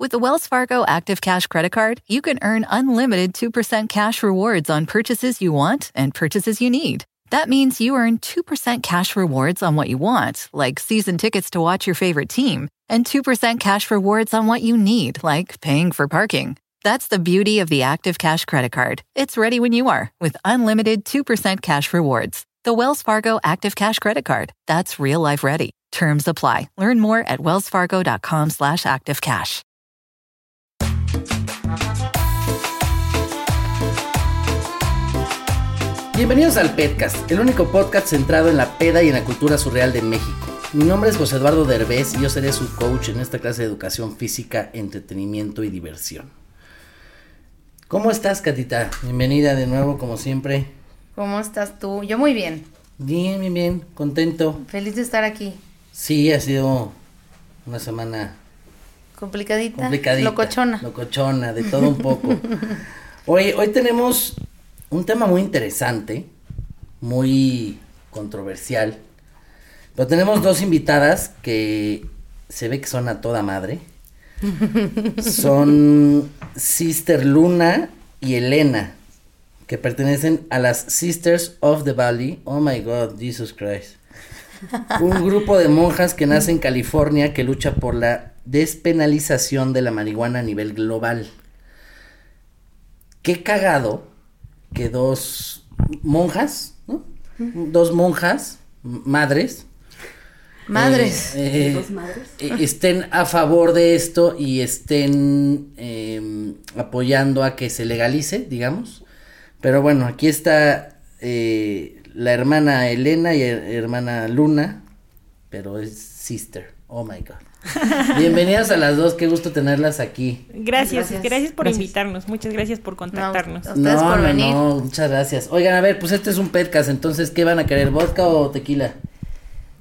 With the Wells Fargo Active Cash Credit Card, you can earn unlimited 2% cash rewards on purchases you want and purchases you need. That means you earn 2% cash rewards on what you want, like season tickets to watch your favorite team, and 2% cash rewards on what you need, like paying for parking. That's the beauty of the Active Cash Credit Card. It's ready when you are with unlimited 2% cash rewards. The Wells Fargo Active Cash Credit Card. That's real life ready. Terms apply. Learn more at wellsfargo.com slash activecash. Bienvenidos al Petcast, el único podcast centrado en la peda y en la cultura surreal de México. Mi nombre es José Eduardo Derbez y yo seré su coach en esta clase de educación física, entretenimiento y diversión. ¿Cómo estás, Catita? Bienvenida de nuevo, como siempre. ¿Cómo estás tú? Yo muy bien. Bien, bien, bien, contento. Feliz de estar aquí. Sí, ha sido una semana Complicadita. complicadita. Locochona. Locochona, de todo un poco. hoy, hoy tenemos un tema muy interesante, muy controversial. Pero tenemos dos invitadas que se ve que son a toda madre. Son Sister Luna y Elena, que pertenecen a las Sisters of the Valley. Oh my God, Jesus Christ. Un grupo de monjas que nace en California que lucha por la despenalización de la marihuana a nivel global. Qué cagado que dos monjas, ¿no? Dos monjas, madres, Madres. eh, eh, estén a favor de esto y estén eh, apoyando a que se legalice, digamos. Pero bueno, aquí está eh, la hermana Elena y her- hermana Luna, pero es sister. Oh my god. Bienvenidas a las dos, qué gusto tenerlas aquí. Gracias, Gracias. gracias, por Gracias. invitarnos. Muchas gracias por contactarnos. No, Ustedes por venir. no, muchas gracias. Oigan, a ver, pues este es un podcast, entonces, ¿qué van a querer? ¿Vodka o tequila?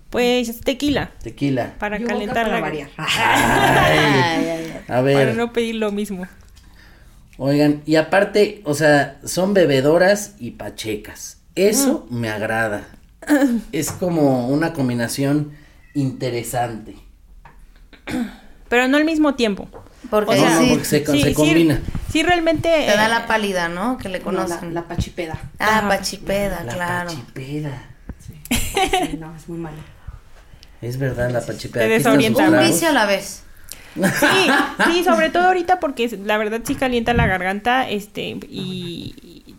Pues tequila, Tequila. para Yo calentar para la variar. Ay, Ay, ay, ay. a Para ver, no pedir lo mismo. oigan, y aparte, o sea, son bebedoras y pachecas. Eso me agrada. Es como una combinación interesante. Pero no al mismo tiempo. Porque O No, sea, no, porque se, sí, se sí, combina. Sí, realmente. te da eh, la pálida, ¿no? Que le No, conocen. la, la pachipeda. Ah, Ajá. pachipeda, La claro. pachipeda. Sí, no, es muy malo. Es verdad, la pachipeda. Te desorienta. Un vicio a la vez. Sí, sí, sobre todo ahorita porque la verdad sí calienta la garganta, este, y y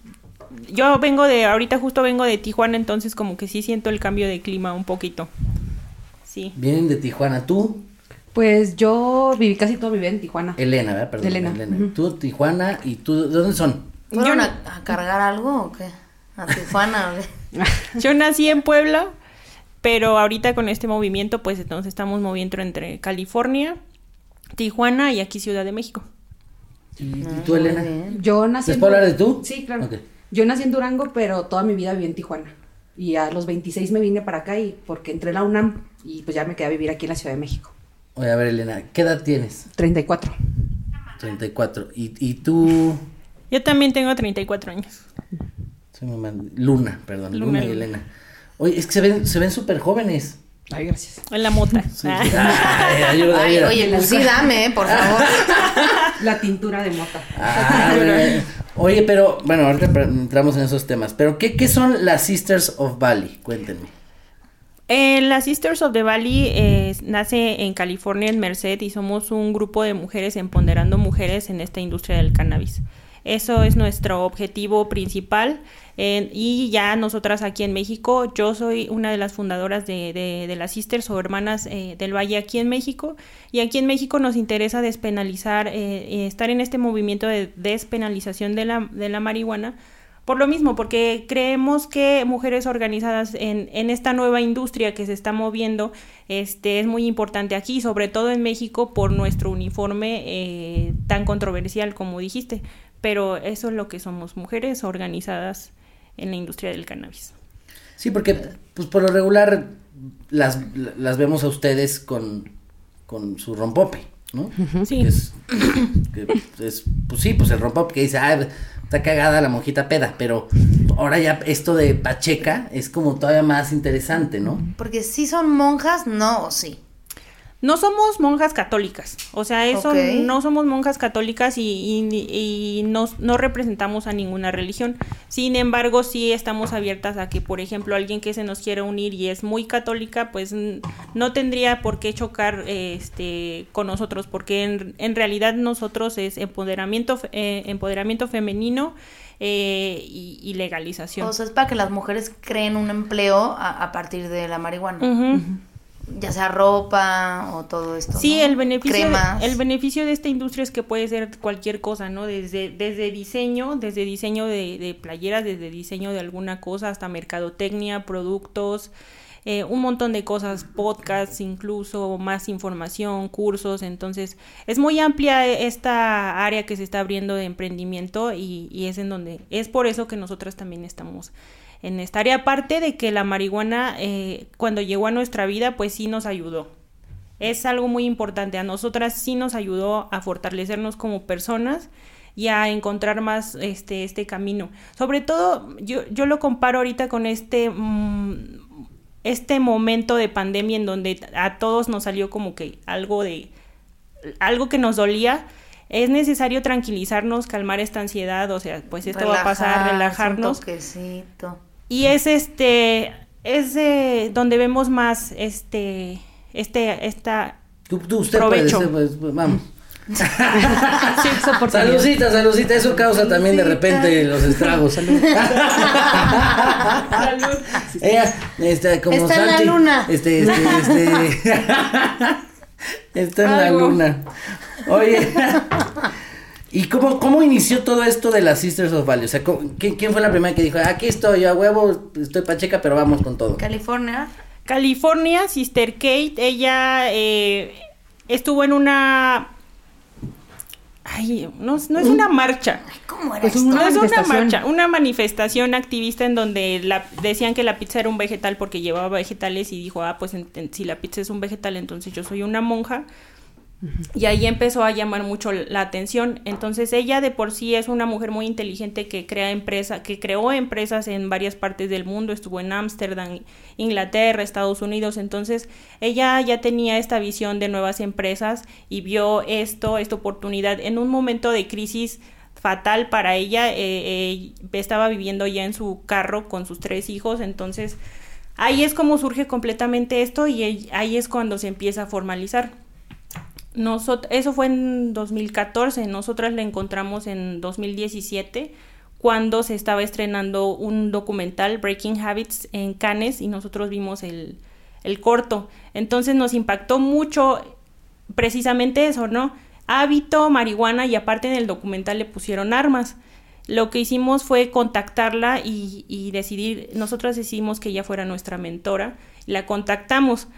yo vengo de, ahorita justo vengo de Tijuana, entonces como que sí siento el cambio de clima un poquito. Sí. Vienen de Tijuana. Tú, Pues yo viví casi toda mi vida en Tijuana. Elena, ¿verdad? Perdón, Elena. Elena. Tú, Tijuana, y tú, ¿de dónde son? ¿Fueron Yo- a, a cargar algo o qué? ¿A Tijuana? Yo nací en Puebla, pero ahorita con este movimiento, pues entonces estamos moviendo entre California, Tijuana y aquí Ciudad de México. ¿Y, y tú, Elena? Yo nací ¿Les en puedo hablar de tú? Sí, claro. Yo nací en Durango, pero toda mi vida viví en Tijuana. Y a los 26 me vine para acá y porque entré a la UNAM y pues ya me quedé a vivir aquí en la Ciudad de México. Oye, a ver, Elena, ¿qué edad tienes? 34. 34. ¿Y, y tú? Yo también tengo 34 años. Soy mal- Luna, perdón, Luna, Luna, y. Elena. Oye, es que se ven, se ven súper jóvenes. Ay, gracias. En la mota. Ah. Ay, ayuda, Ay, oye, pues sí, dame, eh, por favor. La tintura de mota. Ah. Oye, pero, bueno, ahorita entramos en esos temas. Pero, ¿qué, qué son las Sisters of Valley? Cuéntenme. Eh, la Sisters of the Valley eh, nace en California, en Merced, y somos un grupo de mujeres empoderando mujeres en esta industria del cannabis. Eso es nuestro objetivo principal. eh, y ya nosotras aquí en México, yo soy una de las fundadoras de, de- de las Sisters o Hermanas eh, del Valle aquí en México. Y aquí en México nos interesa despenalizar, eh, estar en este movimiento de despenalización de la, de la marihuana Por lo mismo, porque creemos que mujeres organizadas en, en esta nueva industria que se está moviendo este, es muy importante aquí, sobre todo en México, por nuestro uniforme eh, tan controversial como dijiste. Pero eso es lo que somos, mujeres organizadas en la industria del cannabis. Sí, porque pues por lo regular las, las vemos a ustedes con, con su rompope, ¿no? Sí. Es, que es- pues sí, pues el rompope que dice, ah, está cagada la monjita peda, pero ahora ya esto de Pacheca es como todavía más interesante, ¿no? Porque si son monjas, no, sí. No somos monjas católicas, o sea, eso no somos monjas católicas y, y- y no, no representamos a ninguna religión. Sin embargo, sí estamos abiertas a que, por ejemplo, alguien que se nos quiera unir y es muy católica, pues no tendría por qué chocar este, con nosotros, porque en, en realidad nosotros es empoderamiento, eh, empoderamiento femenino eh, y, y legalización. O sea, es para que las mujeres creen un empleo a, a partir de la marihuana. Ya sea ropa o todo esto. Sí, ¿no? el beneficio, Cremas. el beneficio de esta industria es que puede ser cualquier cosa, ¿no? Desde, desde diseño, desde diseño de, de playeras, desde diseño de alguna cosa, hasta mercadotecnia, productos, eh, un montón de cosas, podcasts incluso, más información, cursos, entonces es muy amplia esta área que se está abriendo de emprendimiento y, y es en donde, es por eso que nosotras también estamos en esta área, aparte de que la marihuana eh, cuando llegó a nuestra vida pues sí nos ayudó, es algo muy importante. A nosotras sí nos ayudó a fortalecernos como personas y a encontrar más este, este camino. Sobre todo, yo, yo lo comparo ahorita con este, mm, este momento de pandemia en donde a todos nos salió como que algo de algo que nos dolía. Es necesario tranquilizarnos, calmar esta ansiedad, o sea, pues esto va a pasar, relajarnos. Un toquecito. Y es este, es eh, donde vemos más este, este, esta Tú, tú, usted Provecho. puede ser, pues, pues, vamos. Por Saludcita, saludcita, eso causa también de repente los estragos. Salud. Ella, este, como Está en la Santi, luna. Este, este, este. Está en la Algo. luna. Oye. ¿Y cómo, cómo inició todo esto de las Sisters of Valley? O sea, ¿cómo- ¿quién, quién fue la primera que dijo, aquí estoy, a huevo, estoy pacheca, pero vamos con todo? California. California, Sister Kate, ella eh, estuvo en una... Ay, no, no es una marcha. Ay, ¿Cómo era Pues esto? No es una manifestación. marcha, una manifestación activista en donde la, decían que la pizza era un vegetal porque llevaba vegetales y dijo, ah, pues en- en- si la pizza es un vegetal, entonces yo soy una monja. Y ahí empezó a llamar mucho la atención. Entonces ella de por sí es una mujer muy inteligente que crea empresa, que creó empresas en varias partes del mundo, estuvo en Ámsterdam, Inglaterra, Estados Unidos. Entonces ella ya tenía esta visión de nuevas empresas y vio esto, esta oportunidad en un momento de crisis fatal para ella. eh, eh, estaba viviendo ya en su carro con sus tres hijos, entonces ahí es como surge completamente esto y ahí- ahí es cuando se empieza a formalizar. Eso fue en 2014, nosotras la encontramos en 2017 cuando se estaba estrenando un documental, Breaking Habits, en Cannes y nosotros vimos el, el corto. Entonces nos impactó mucho precisamente eso, ¿no? Hábito, marihuana y aparte en el documental le pusieron armas. Lo que hicimos fue contactarla y, y decidir, nosotras decidimos que ella fuera nuestra mentora, la contactamos,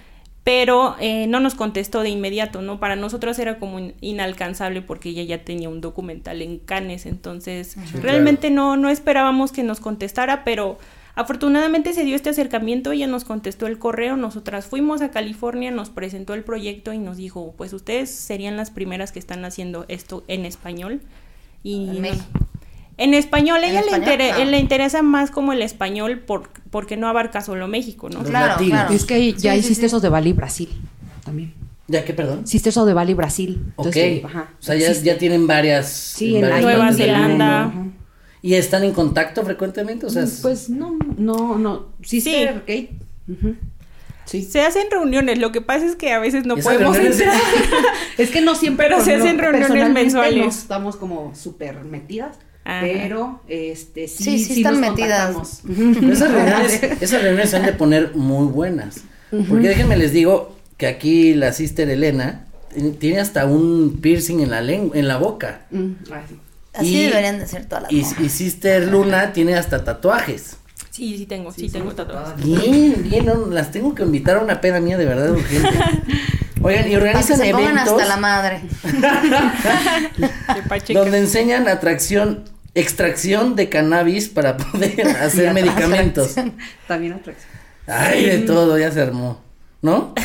pero eh, no nos contestó de inmediato, ¿no? Para nosotros era como in- inalcanzable porque ella ya tenía un documental en Cannes, entonces realmente no, no esperábamos que nos contestara, pero afortunadamente se dio este acercamiento, ella nos contestó el correo, nosotras fuimos a California, nos presentó el proyecto y nos dijo, pues ustedes serían las primeras que están haciendo esto en español. Y En nos- México. En español, ¿En ella le, intere- Ah. le interesa más como el español por, porque no abarca solo México, ¿no? Claro, claro. Es que ya Sí, hiciste sí, sí. eso de Bali Brasil también. ¿Ya qué, perdón? Hiciste eso de Bali Brasil. Ok. Entonces, ajá, o sea, ya, ya tienen varias. Sí, en varias Nueva Zelanda. ¿Y están en contacto frecuentemente? O sea, es- Pues no, no, no. Sister Kate. Ujú. Sí. Se hacen reuniones, lo que pasa es que a veces no podemos entrar. Es que no siempre. Pero se hacen reuniones personalmente mensuales. No estamos como súper metidas. Ajá. Pero, este, sí, Sí, sí están nos metidas. esas reuniones, esas reuniones se han de poner muy buenas. Porque déjenme les digo que aquí la sister Elena tiene- hasta un piercing en la lengua, en la boca. Mm, sí. Así Y- deberían de ser todas las Y, y Sister Luna tiene hasta tatuajes. Sí, sí tengo, sí, tengo tatuajes. Bien, bien, no, las tengo que invitar a una peda mía de verdad urgente. Oigan, y Para que organizan se eventos hasta la madre. Donde enseñan atracción, extracción de cannabis para poder hacer medicamentos. También atracción. Ay, de todo, ya se armó. ¿No?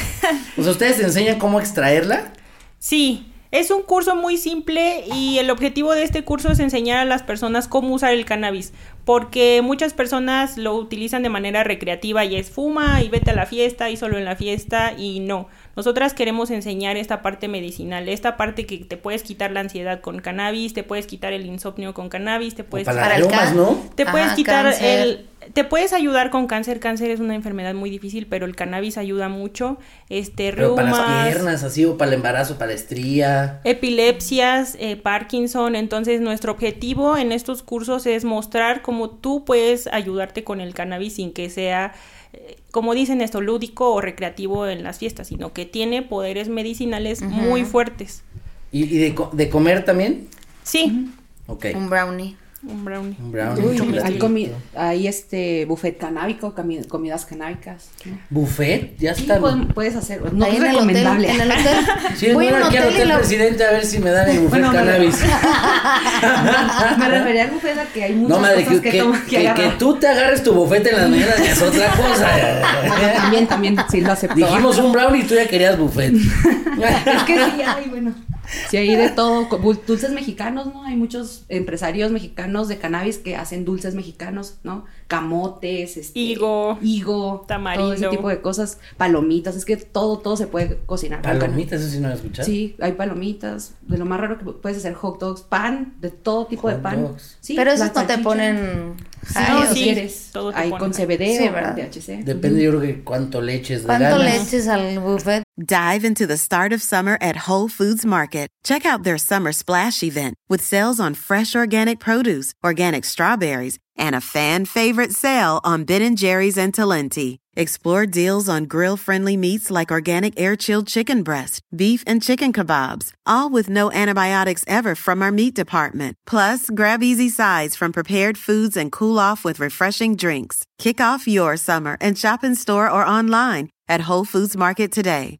Pues ustedes enseñan cómo extraerla. Sí, es un curso muy simple y el objetivo de este curso es enseñar a las personas cómo usar el cannabis, porque muchas personas lo utilizan de manera recreativa y es fuma y vete a la fiesta y solo en la fiesta y no. Nosotras queremos enseñar esta parte medicinal, esta parte que te puedes quitar la ansiedad con cannabis, te puedes quitar el insomnio con cannabis, te puedes para can- ¿no? te puedes Ajá, quitar cáncer. el te puedes ayudar con cáncer, cáncer es una enfermedad muy difícil, pero el cannabis ayuda mucho, este Pero para las piernas, así, o para el embarazo, para la estría. epilepsias, eh, Parkinson. Entonces, nuestro objetivo en estos cursos es mostrar cómo tú puedes ayudarte con el cannabis sin que sea, eh, como dicen esto, lúdico o recreativo en las fiestas, sino que tiene poderes medicinales muy fuertes. ¿Y, y de, co- de comer también? Sí, Ok. Un brownie. Un brownie. Un brownie, Uy, un hay, comi- hay este buffet canábico, comi- comidas canábicas. ¿no? Buffet, ya Sí, está. pueden- puedes hacer. No es hotel, recomendable. en el hotel. Sí, Voy a aquí al hotel la- presidente a ver si me dan el buffet Bueno, me- cannabis. Me refería al buffet a que hay muchas No, madre, cosas que, que, que, que- tú te agarres tu bufete en las mañanas es otra cosa. También, también, sí lo acepto. Dijimos un brownie y tú ya querías buffet. Es que sí hay, bueno. Sí hay de todo, dulces mexicanos, ¿no? Hay muchos empresarios mexicanos de cannabis que hacen dulces mexicanos, ¿no? Camotes, este, Higo, higo, tamarindo. todo ese tipo de cosas, palomitas, es que todo, todo se puede cocinar. Palomitas, eso sí no lo he escuchado. Sí, hay palomitas, de lo más raro que puedes hacer hot dogs, pan, de todo tipo de pan. dogs. Sí, Pero esos no te ponen. Sí, ah, high, si sí, quieres. todo hay con CBD Sí, o con THC. Depende, yo creo que cuánto le eches de ¿Cuánto le ganas. eches al buffet? Dive into the start of summer at Whole Foods Market. Check out their summer splash event with sales on fresh organic produce, organic strawberries, and a fan favorite sale on Ben & Jerry's and Talenti. Explore deals on grill-friendly meats like organic air-chilled chicken breast, beef and chicken kebabs, all with no antibiotics ever from our meat department. Plus, grab easy sides from prepared foods and cool off with refreshing drinks. Kick off your summer and shop in store or online at Whole Foods Market today.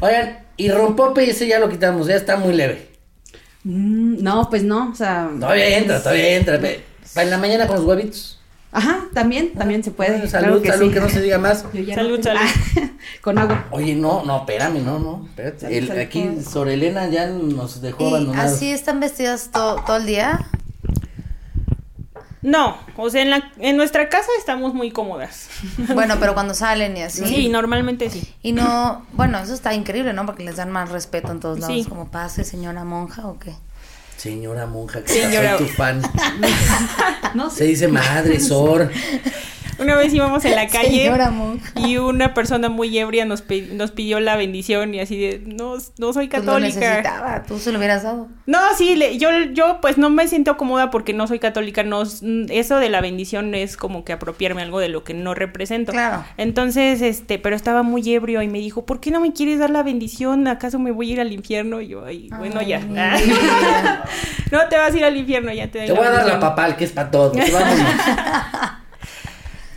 Oigan, y rompope ese ya lo quitamos, ya está muy leve. Mm, no, pues no, o sea. Todavía entra, todavía entra. Para en la mañana con los huevitos. Ajá, también, también se puede. Bueno, salud, claro que salud, sí. que no se diga más. Salud, salud. con agua. Oye, no, no, espérame, no, no, espérate. Salud, El- salud. aquí Sorelena ya nos dejó ¿Y abandonados. así están vestidas to- todo el día? No, o sea, en, la, en nuestra casa estamos muy cómodas. Bueno, pero cuando salen y así. Sí, normalmente sí. Y no, bueno, eso está increíble, ¿no? Porque les dan más respeto en todos lados. Sí. Como pase, señora monja o qué. Señora monja, que Señora- soy tu fan. No Se sé. dice madre, Sor. Una vez íbamos en la calle Señora monja. y una persona muy ebria nos, nos pidió la bendición y así de, no, no soy Pues católica. necesitaba, tú se lo hubieras dado. No, sí, le- yo, yo pues no me siento cómoda porque no soy católica. No, eso de la bendición es como que apropiarme algo de lo que no represento. Claro. Entonces, este, pero estaba muy ebrio y me dijo, ¿por qué no me quieres dar la bendición? ¿Acaso me voy a ir al infierno? Y yo, ay, bueno, ya. vida. no te vas a ir al infierno, ya te doy Te voy a dar la papal, que es para todos. Vámonos.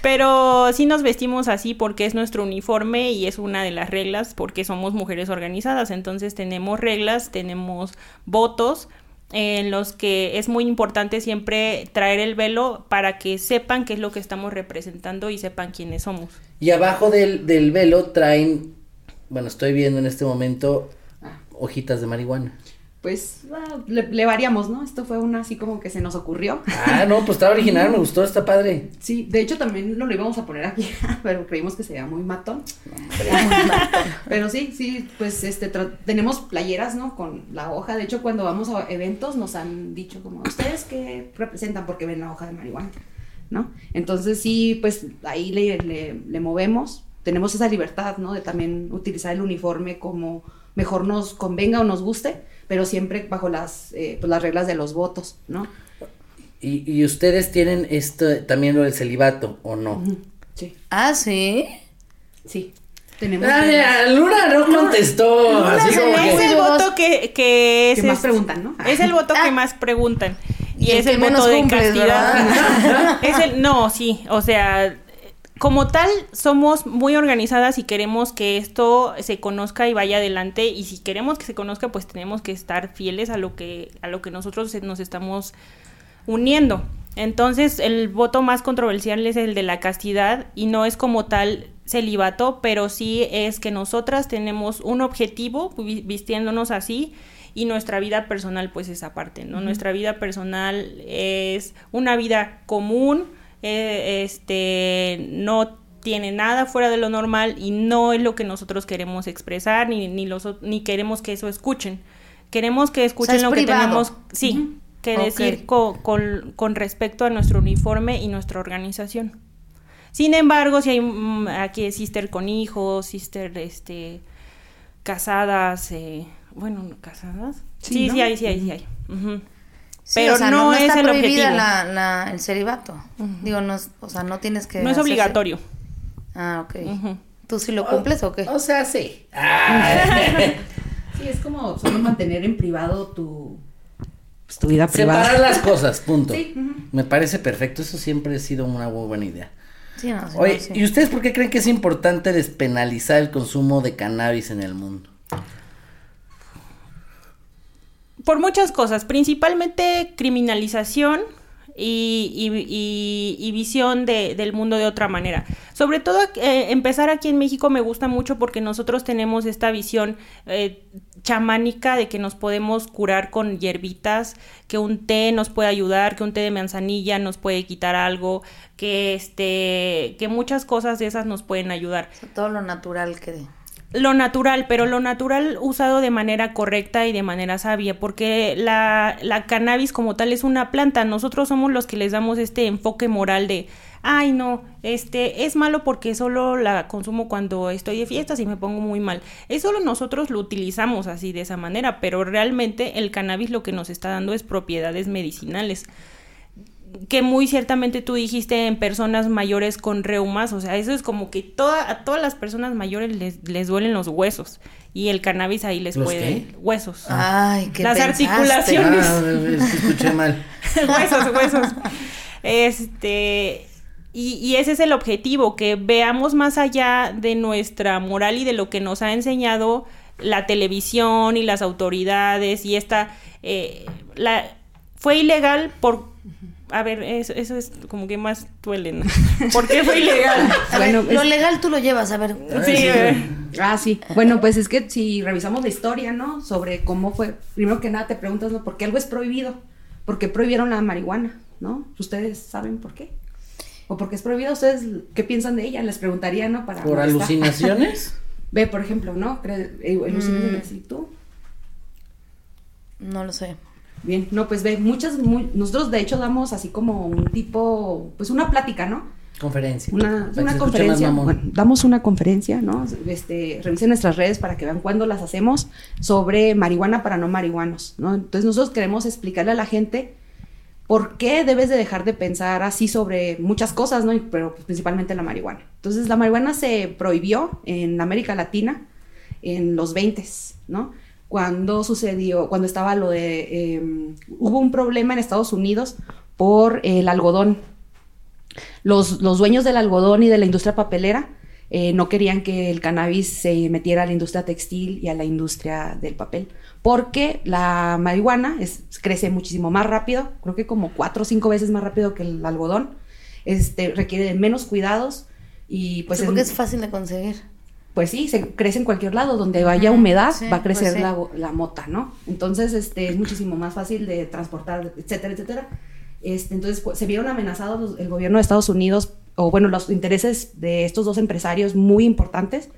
Pero sí nos vestimos así porque es nuestro uniforme y es una de las reglas porque somos mujeres organizadas. Entonces tenemos reglas, tenemos votos en los que es muy importante siempre traer el velo para que sepan qué es lo que estamos representando y sepan quiénes somos. Y abajo del, del velo traen, bueno, estoy viendo en este momento hojitas de marihuana. Pues ah, le, le variamos, ¿no? Esto fue una así como que se nos ocurrió. Ah, no, pues está original, me gustó, está padre. Sí, de hecho también lo íbamos a poner aquí, pero creímos que sería muy matón. pero sí, sí, pues este tenemos playeras, ¿no? Con la hoja. De hecho, cuando vamos a eventos nos han dicho como, ¿ustedes qué representan? Porque ven la hoja de marihuana, ¿no? Entonces sí, pues ahí le, le, le movemos. Tenemos esa libertad, ¿no? De también utilizar el uniforme como mejor nos convenga o nos guste, pero siempre bajo las, eh, pues, las reglas de los votos, ¿no? Y, y ustedes tienen esto, también lo del celibato, ¿o no? Sí, Ah, sí. sí. Tenemos Ah, Luna no contestó. así como que- Es el voto que, que es, Que más es- preguntan, ¿no? Es el voto que Ah. más preguntan. Y, es el voto de cumples, castidad. es el, no, sí, o sea, como tal, somos muy organizadas y queremos que esto se conozca y vaya adelante. Y si queremos que se conozca, pues tenemos que estar fieles a lo que, a lo que nosotros nos estamos uniendo. Entonces, el voto más controversial es el de la castidad y no es como tal celibato, pero sí es que nosotras tenemos un objetivo vi- vistiéndonos así y nuestra vida personal pues es aparte, ¿no? Nuestra vida personal es una vida común, eh, este, no tiene nada fuera de lo normal y no es lo que nosotros queremos expresar ni, ni, los, ni queremos que eso escuchen. Queremos que escuchen es lo que tenemos, sí, que decir co- con, con respecto a nuestro uniforme y nuestra organización. Sin embargo, si hay mm, aquí sister con hijos, sister este casadas, eh, bueno, casadas. Sí, Sí, ¿no? sí, hay, sí hay, sí hay. Pero o sea, no, es está el prohibida objetivo. la, la- el celibato. Digo, no, es- o sea, no tienes que. No es hacerse- obligatorio. Ah, ok. ¿Tú sí lo cumples o qué? O sea, sí. Ah, Sí, es como solo mantener en privado tu, pues, tu vida privada. separar las cosas, punto. Sí. Me parece perfecto, eso siempre ha sido una buena idea. Sí, no, sí, Oye, no, sí. ¿y ustedes por qué creen que es importante despenalizar el consumo de cannabis en el mundo? Por muchas cosas, principalmente criminalización y, y- visión de- del mundo de otra manera. Sobre todo eh, empezar aquí en México me gusta mucho porque nosotros tenemos esta visión eh, chamánica de que nos podemos curar con hierbitas, que un té nos puede ayudar, que un té de manzanilla nos puede quitar algo, que este, que muchas cosas de esas nos pueden ayudar todo lo natural que. Lo natural, pero lo natural usado de manera correcta y de manera sabia, porque la, la cannabis como tal es una planta, nosotros somos los que les damos este enfoque moral de, ay no, este es malo porque solo la consumo cuando estoy de fiestas y me pongo muy mal. Es solo nosotros lo utilizamos así de esa manera, pero realmente el cannabis lo que nos está dando es propiedades medicinales que muy ciertamente tú dijiste en personas mayores con reumas, o sea, eso es como que toda, a todas las personas mayores les, les duelen los huesos y el cannabis ahí les ¿Los puede qué? huesos. Ay, qué Las pensaste? articulaciones. Ah, escuché mal. huesos, huesos. Este, y, y ese es el objetivo, que veamos más allá de nuestra moral y de lo que nos ha enseñado la televisión y las autoridades y esta, eh, la, fue ilegal por, a ver, eso, eso es como que más duele, ¿no? ¿Por qué fue ilegal? A ver, Bueno, lo es- legal tú lo llevas, a ver. Sí, eh, Ah, sí. Bueno, pues es que si revisamos la historia, ¿no? Sobre cómo fue, primero que nada te preguntas, ¿no? ¿Por qué algo es prohibido? ¿Por qué prohibieron la marihuana? ¿No? ¿Ustedes saben por qué? ¿O por qué es prohibida? ¿Ustedes qué piensan de ella? Les preguntaría, ¿no? Para ¿Por molestar. alucinaciones? Ve, por ejemplo, ¿no? Eh, Alucinaciones. ¿Y tú? No lo sé. Bien, no, pues ve, muchas, muy- nosotros de hecho damos así como un tipo, pues una plática, ¿no? Conferencia. Una, conferencia. bueno, damos una conferencia, ¿no? Este, revisen nuestras redes para que vean cuándo las hacemos sobre marihuana para no marihuanos, ¿no? Entonces nosotros queremos explicarle a la gente por qué debes de dejar de pensar así sobre muchas cosas, ¿no? Pero principalmente la marihuana. Entonces la marihuana se prohibió en América Latina en los 20, ¿no? Cuando sucedió, cuando estaba lo de, eh, hubo un problema en Estados Unidos por el algodón los, los dueños del algodón y de la industria papelera eh, no querían que el cannabis se metiera a la industria textil y a la industria del papel, porque la marihuana es- crece muchísimo más rápido, creo que como cuatro o cinco veces más rápido que el algodón, este, requiere de menos cuidados y pues es- porque es fácil de conseguir. Pues sí, se crece en cualquier lado, donde haya humedad sí, va a crecer pues sí. la, la mota, ¿no? Entonces, este, es muchísimo más fácil de transportar, etcétera, etcétera. Este, entonces, pues, se vieron amenazados el gobierno de Estados Unidos, o bueno, los intereses de estos dos empresarios muy importantes,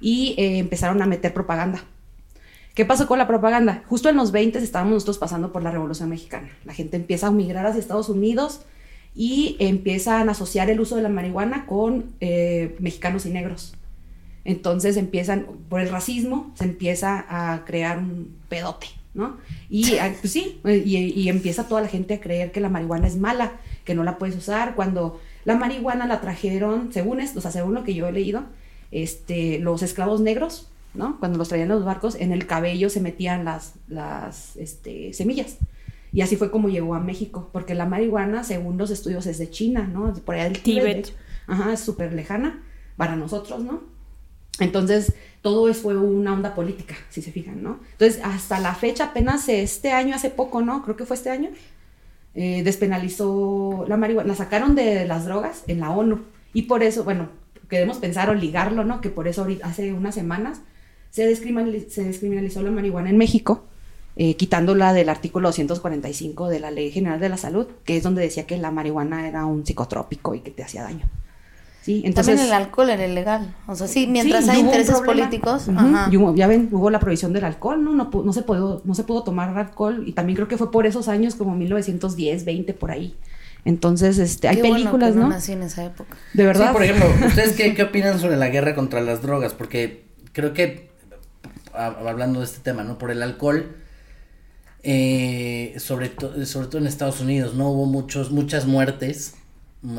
y eh, empezaron a meter propaganda. ¿Qué pasó con la propaganda? Justo en los 20 estábamos nosotros pasando por la Revolución Mexicana. La gente empieza a migrar hacia Estados Unidos y empiezan a asociar el uso de la marihuana con eh, mexicanos y negros. Entonces empiezan, por el racismo, se empieza a crear un pedote, ¿no? Y ah, pues sí, y, y empieza toda la gente a creer que la marihuana es mala, que no la puedes usar, cuando la marihuana la trajeron, según esto, o sea, según lo que yo he leído, este, los esclavos negros, ¿no? Cuando los traían en los barcos, en el cabello se metían las, las este, semillas. Y así fue como llegó a México, porque la marihuana, según los estudios, es de China, ¿no? Por allá del Tíbet. Tíbet. Ajá, es súper lejana para nosotros, ¿no? Entonces, todo eso fue una onda política, si se fijan, ¿no? Entonces, hasta la fecha, apenas este año, hace poco, ¿no? Creo que fue este año, eh, despenalizó la marihuana, la sacaron de las drogas en la ONU. Y por eso, bueno, queremos pensar o ligarlo, ¿no? Que por eso hace unas semanas se descriminalizó la marihuana en México, eh, quitándola del artículo 245 de la Ley General de la Salud, que es donde decía que la marihuana era un psicotrópico y que te hacía daño. Sí, entonces... También el alcohol era ilegal. O sea, sí, mientras Sí, hay intereses políticos. Ajá. hubo- ya ven, hubo la prohibición del alcohol, ¿no? No, se pudo, no se pudo tomar alcohol y también creo que fue por esos años como 1910, 20, por ahí. Entonces, este, hay Qué bueno películas, que no en esa época. De verdad. Sí, por ejemplo, ¿ustedes qué, qué opinan sobre la guerra contra las drogas? Porque creo que, a- hablando de este tema, ¿no? Por el alcohol, eh, sobre, to- sobre todo en Estados Unidos, ¿no? Hubo muchos, muchas muertes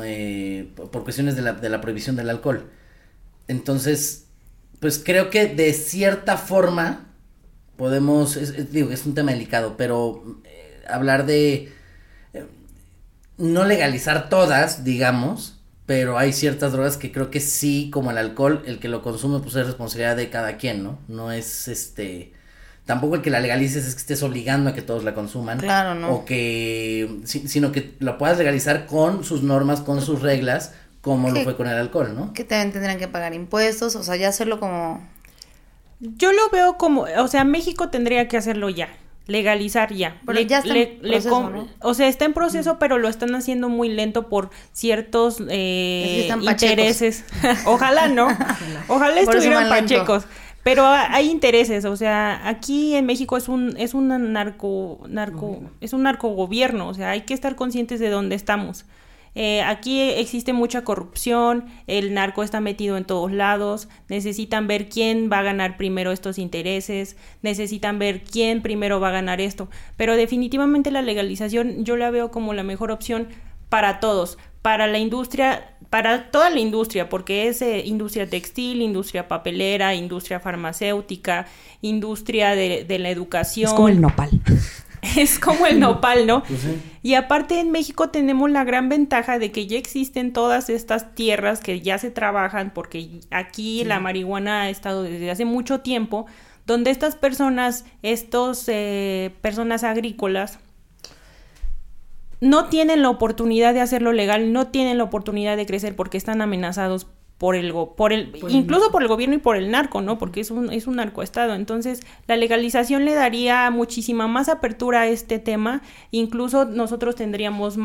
eh, por cuestiones de la, prohibición del alcohol. Entonces, pues creo que de cierta forma podemos, es- digo, es un tema delicado, pero eh, hablar de eh, no legalizar todas, digamos, pero hay ciertas drogas que creo que sí, como el alcohol, el que lo consume pues es responsabilidad de cada quien, ¿no? No es este tampoco el que la legalices es que estés obligando a que todos la consuman. Claro, ¿no? O que si- sino que lo puedas legalizar con sus normas, con sus reglas, como lo fue con el alcohol, ¿no? Que también tendrían que pagar impuestos, o sea, ya hacerlo como... Yo lo veo como, o sea, México tendría que hacerlo ya, legalizar ya. Pero ya está en proceso. O sea, está en proceso, pero lo están haciendo muy lento por ciertos eh, Es que están pachecos. intereses. Ojalá no. Ojalá estuvieran lento. Pero ha- hay intereses, o sea, aquí en México es un es un narco narco es un narco gobierno, o sea, hay que estar conscientes de dónde estamos. Eh, aquí existe mucha corrupción, el narco está metido en todos lados, necesitan ver quién va a ganar primero estos intereses, necesitan ver quién primero va a ganar esto, pero definitivamente la legalización yo la veo como la mejor opción para todos, para la industria, para toda la industria, porque es eh, industria textil, industria papelera, industria farmacéutica, industria de, de la educación. Es como el nopal. Es como el nopal, ¿no? Pues sí. Y aparte en México tenemos la gran ventaja de que ya existen todas estas tierras que ya se trabajan, porque aquí la marihuana ha estado desde hace mucho tiempo, donde estas personas, estos eh, personas agrícolas, no tienen la oportunidad de hacerlo legal, no tienen la oportunidad de crecer porque están amenazados por el, go- por el, Por el incluso por el gobierno y por el narco, ¿no? Porque es un, es un narcoestado. Entonces, la legalización le daría muchísima más apertura a este tema. Incluso nosotros tendríamos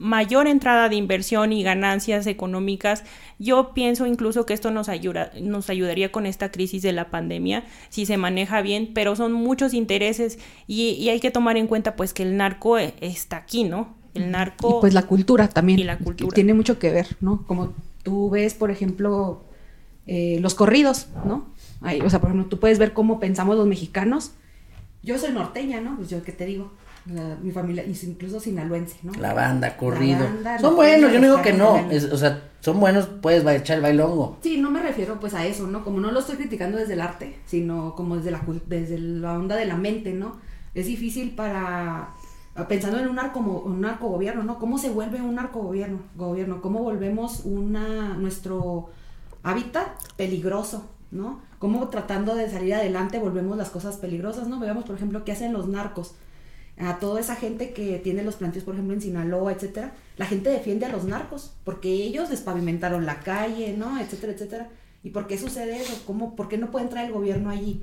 mayor entrada de inversión y ganancias económicas. Yo pienso incluso que esto nos ayuda, nos ayudaría con esta crisis de la pandemia si se maneja bien, pero son muchos intereses y, y hay que tomar en cuenta pues que el narco eh, está aquí, ¿no? El narco Y pues la cultura también. Y la cultura. Tiene mucho que ver, ¿no? Como tú ves, por ejemplo, eh, los corridos, ¿no? Ahí, o sea, por ejemplo, tú puedes ver cómo pensamos los mexicanos. Yo soy norteña, ¿no? Pues yo qué te digo. La- mi familia, incluso sinaloense, ¿no? La banda, corrido. banda, son buenos, yo no digo que no. es- o sea, son buenos, puedes echar el bailongo. Sí, no me refiero pues a eso, ¿no? Como no lo estoy criticando desde el arte, sino como desde la, desde la onda de la mente, ¿no? Es difícil para, pensando en un narco, un narcogobierno, ¿no? ¿Cómo se vuelve un narcogobierno? Gobierno? ¿Cómo volvemos una, nuestro hábitat peligroso, ¿no? ¿Cómo tratando de salir adelante volvemos las cosas peligrosas, ¿no? Veamos, por ejemplo, qué hacen los narcos. A toda esa gente que tiene los planteos, por ejemplo, en Sinaloa, etcétera, la gente defiende a los narcos porque ellos despavimentaron la calle, ¿no? Etcétera, etcétera. ¿Y por qué sucede eso? ¿Cómo, ¿Por qué no puede entrar el gobierno allí?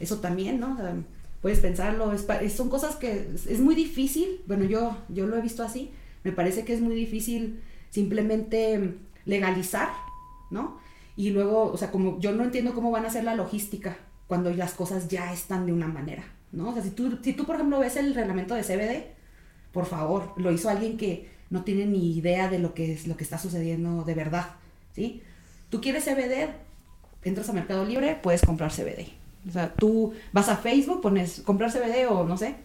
Eso también, ¿no? O sea, puedes pensarlo, es son cosas que es muy difícil, bueno, yo, yo lo he visto así, me parece que es muy difícil simplemente legalizar, ¿no? Y luego, o sea, como yo no entiendo cómo van a hacer la logística cuando las cosas ya están de una manera, ¿no? O sea, si tú, si tú por ejemplo, ves el reglamento de CBD, por favor, lo hizo alguien que no tiene ni idea de lo que es lo que está sucediendo de verdad, ¿sí? Tú quieres CBD, entras a Mercado Libre, puedes comprar CBD. O sea, tú vas a Facebook, pones comprar CBD o no sé,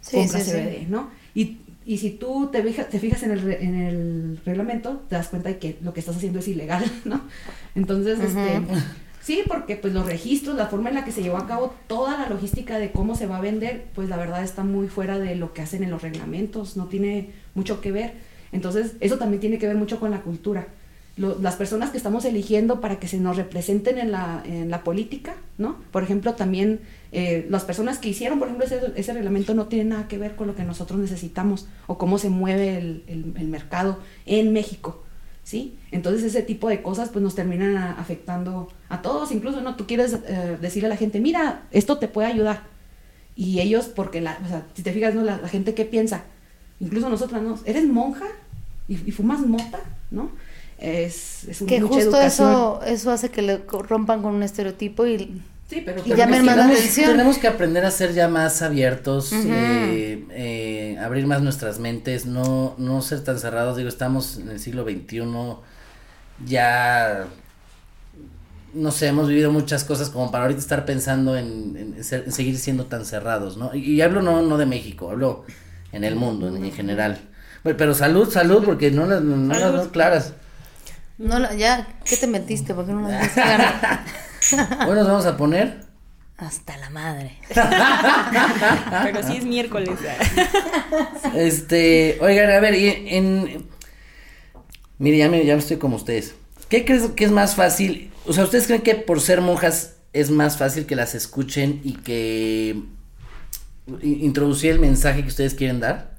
Sí, compras sí, sí. CBD, ¿no? Y, y si tú te fijas, te fijas en, el, en el reglamento, te das cuenta de que lo que estás haciendo es ilegal, ¿no? Entonces, este, sí, porque pues los registros, la forma en la que se llevó a cabo toda la logística de cómo se va a vender, pues la verdad está muy fuera de lo que hacen en los reglamentos, no tiene mucho que ver. Entonces, eso también tiene que ver mucho con la cultura. Las personas que estamos eligiendo para que se nos representen en la, en la política, ¿no? Por ejemplo, también eh, las personas que hicieron, por ejemplo, ese, ese reglamento no tiene nada que ver con lo que nosotros necesitamos o cómo se mueve el- el mercado en México, ¿sí? Entonces ese tipo de cosas pues nos terminan afectando a todos, incluso, ¿no? Tú quieres eh, decirle a la gente, mira, esto te puede ayudar. Y ellos, porque, la, o sea, si te fijas, ¿no? La, la gente que piensa, incluso nosotras, ¿no? ¿Eres monja? ¿Y, y fumas mota? ¿no? Es, es un- Que mucha justo educación. eso, eso hace que le rompan con un estereotipo y Sí, pero y tenemos- que aprender a ser ya más abiertos, eh, eh, abrir más nuestras mentes, no, no ser tan cerrados. Digo, estamos en el siglo XXI, ya, no sé, hemos vivido muchas cosas como para ahorita estar pensando en, en ser- en seguir siendo tan cerrados, ¿no? Y, y hablo no, no de México, hablo en el mundo, en, en general. Bueno, Pero salud, salud, porque no las no, Salud. no claras. no ya, ¿qué te metiste? ¿Por qué no las dijiste? Bueno, nos vamos a poner. Hasta la madre. Pero sí es miércoles. Este, oigan, a ver, y en, mire, ya me, ya me estoy como ustedes. ¿Qué crees que es más fácil? O sea, ¿ustedes creen que por ser monjas es más fácil que las escuchen y que introducir el mensaje que ustedes quieren dar?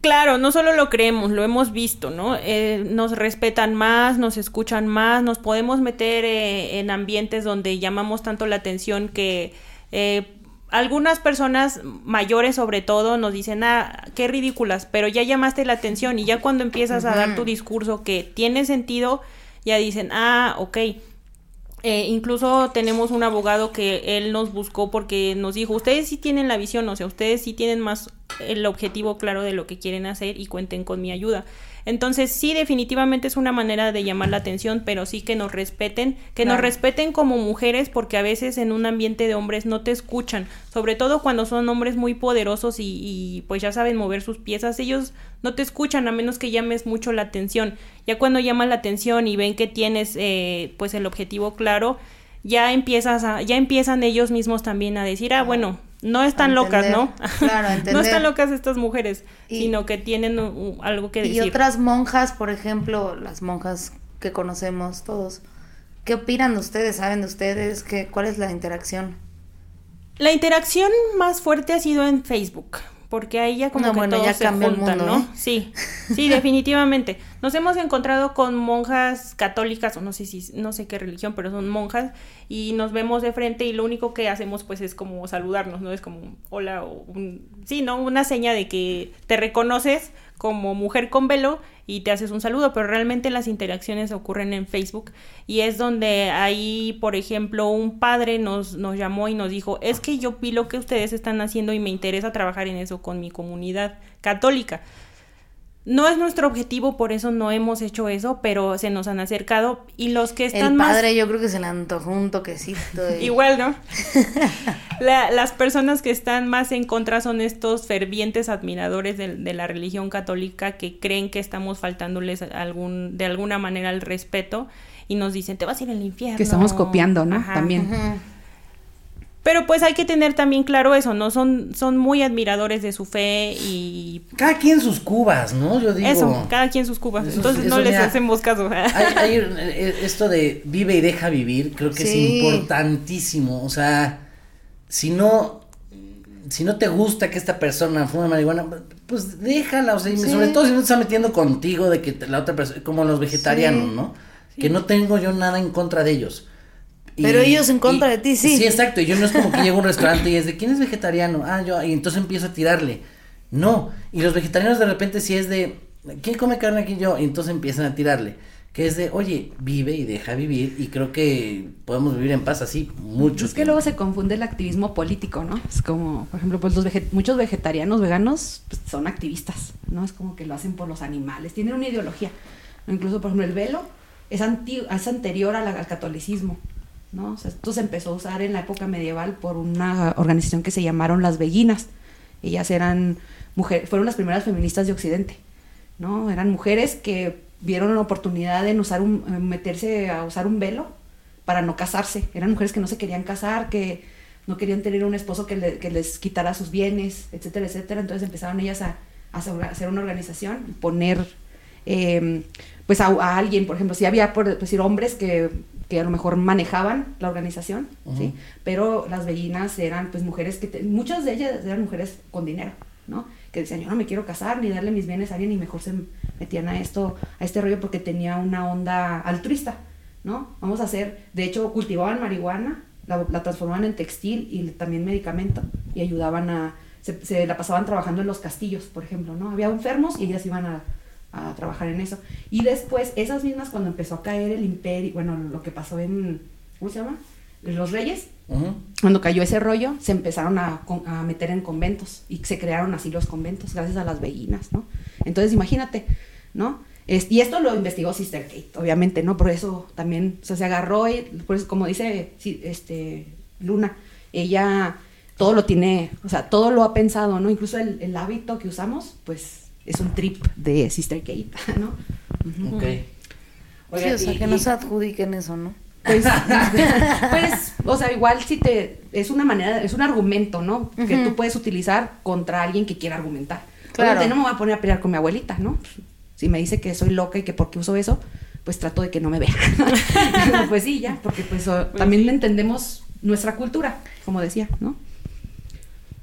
Claro, no solo lo creemos, lo hemos visto, ¿no? Eh, nos respetan más, nos escuchan más, nos podemos meter eh, en ambientes donde llamamos tanto la atención que eh, algunas personas mayores sobre todo nos dicen, ah, qué ridículas, pero ya llamaste la atención y ya cuando empiezas a dar tu discurso que tiene sentido, ya dicen, ah, ok. Eh, incluso tenemos un abogado que él nos buscó porque nos dijo, ustedes sí tienen la visión, o sea, ustedes sí tienen más el objetivo claro de lo que quieren hacer y cuenten con mi ayuda. Entonces, sí, definitivamente es una manera de llamar la atención, pero sí que nos respeten, que nos respeten como mujeres, porque a veces en un ambiente de hombres no te escuchan, sobre todo cuando son hombres muy poderosos y, y, pues ya saben mover sus piezas, ellos no te escuchan a menos que llames mucho la atención. Ya cuando llaman la atención y ven que tienes eh, pues el objetivo claro, ya empiezas a, ya empiezan ellos mismos también a decir, ah, bueno, no están locas, ¿no? claro, no están locas estas mujeres, Y- sino que tienen algo que Y decir. otras monjas, por ejemplo, las monjas que conocemos todos, ¿qué opinan de ustedes? ¿Saben de ustedes? ¿Qué, ¿Cuál es la interacción? La interacción más fuerte ha sido en Facebook, porque ahí ya como No, que bueno, todos ya se juntan, mundo, ¿no? ¿eh? Sí, sí, definitivamente. Nos hemos encontrado con monjas católicas, o no sé si, no sé qué religión, pero son monjas, y nos vemos de frente y lo único que hacemos pues es como saludarnos, ¿no? Es como un hola o un, sí, ¿no? Una seña de que te reconoces como mujer con velo y te haces un saludo, pero realmente las interacciones ocurren en Facebook y es donde ahí, por ejemplo, un padre nos, nos llamó y nos dijo, es que yo vi lo que ustedes están haciendo y me interesa trabajar en eso con mi comunidad católica. No es nuestro objetivo, por eso no hemos hecho eso, pero se nos han acercado y los que están El más... padre yo creo que se le antojó un toquecito. y- Igual, ¿no? La- las personas que están más en contra son estos fervientes admiradores de, de la religión católica que creen que estamos faltándoles algún, de alguna manera el respeto y nos dicen, te vas a ir al infierno. Que estamos copiando, ¿no? Ajá. También. Pero pues hay que tener también claro eso, ¿no? Son, son muy admiradores de su fe y Cada quien sus cubas, ¿no? Yo digo. eso, cada quien sus cubas. Eso- Entonces no les mira, hacemos caso. Hay, hay, eh, esto de vive y deja vivir, creo que Sí. es importantísimo. O sea, si no, si no te gusta que esta persona fume marihuana, pues déjala, o sea, y Sí. sobre todo si no te está metiendo contigo de que la otra persona, como los vegetarianos, Sí. ¿no? Que no tengo yo nada en contra de ellos. Y- Pero ellos en contra y- de ti, sí. Sí, exacto. Y yo no es como que llego a un restaurante y es de quién es vegetariano. Ah, yo. Y entonces empiezo a tirarle. No. Y los vegetarianos de repente sí es de ¿quién come carne aquí yo? Y entonces empiezan a tirarle. Que es de, oye, vive y deja vivir. Y creo que podemos vivir en paz así mucho. Es que luego se confunde el activismo político, ¿no? Es como, por ejemplo, pues los muchos vegetarianos veganos pues, son activistas, ¿no? Es como que lo hacen por los animales, tienen una ideología. Incluso, por ejemplo, el velo es, anti- es anterior la- al catolicismo, ¿no? O sea, esto se empezó a usar en la época medieval por una organización que se llamaron las Beguinas. Ellas eran mujeres, fueron las primeras feministas de Occidente, ¿no? Eran mujeres que vieron la oportunidad en usar un, meterse a usar un velo para no casarse. Eran mujeres que no se querían casar, que no querían tener un esposo que, que les quitara sus bienes, etcétera, etcétera. Entonces empezaron ellas a hacer una organización, y poner eh, pues a, a alguien, por ejemplo, si había por decir hombres que, que a lo mejor manejaban la organización, ¿sí? Pero las bellinas eran pues mujeres que, te- muchas de ellas eran mujeres con dinero, ¿no? Que decían, yo no me quiero casar ni darle mis bienes a alguien y mejor se metían a esto, a este rollo porque tenía una onda altruista, ¿no? Vamos a hacer, de hecho, cultivaban marihuana, la, la transformaban en textil y también medicamento y ayudaban a, se, se la pasaban trabajando en los castillos, por ejemplo, ¿no? Había enfermos y ellas iban a, a trabajar en eso. Y después, esas mismas, cuando empezó a caer el imperio, bueno, lo que pasó en, ¿cómo se llama? Los reyes, cuando cayó ese rollo, se empezaron a, meter en conventos y se crearon así los conventos gracias a las beguinas, ¿no? Entonces, imagínate, ¿no? Es- y esto lo investigó Sister Kate, obviamente, ¿no? Por eso también, o sea, se agarró y, por eso, como dice este, Luna, ella todo lo tiene, o sea, todo lo ha pensado, ¿no? Incluso el, el hábito que usamos, pues, es un trip de Sister Kate, ¿no? Ok. Sí, o sea, y- que y- no se adjudiquen eso, ¿no? Pues, pues, o sea, igual si te, es una manera, es un argumento, ¿no? Que tú puedes utilizar contra alguien que quiera argumentar. Claro. Obviamente no me voy a poner a pelear con mi abuelita, ¿no? Si me dice que soy loca y que por qué uso eso, pues trato de que no me vea. pues sí, ya, porque pues, o- también entendemos nuestra cultura, como decía, ¿no?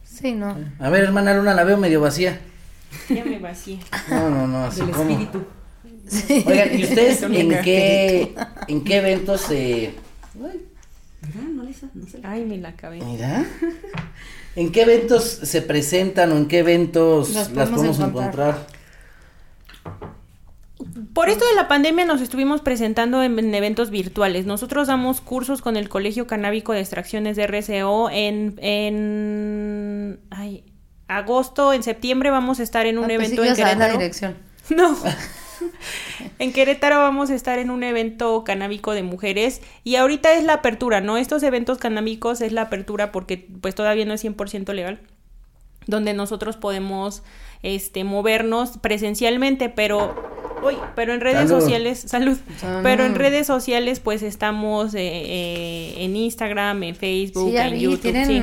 Sí, no. A ver, hermana Luna, la veo medio vacía. Ya me vacié. No, no, no, así Del como. espíritu. Oigan, ¿y ustedes en qué, en qué eventos se... Ay, Mira, no sa- no se la- Ay, me la acabé. Mira. ¿En qué eventos se presentan o en qué eventos Las las podemos podemos encontrar. encontrar? Por esto de la pandemia nos estuvimos presentando en, en eventos virtuales. Nosotros damos cursos con el Colegio Canábico de Extracciones de RCO en, en ay, agosto, en septiembre vamos a estar en un Ah, evento que en dar la Querétaro. dirección. No. en Querétaro vamos a estar en un evento canábico de mujeres y ahorita es la apertura, ¿no? Estos eventos canábicos es la apertura porque pues todavía no es 100% legal, donde nosotros podemos este movernos presencialmente, pero uy, pero en redes Salud. sociales, salud, Salud. pero en redes sociales pues estamos eh, eh, en Instagram, en Facebook, Sí, ya en vi, YouTube, tienen sí.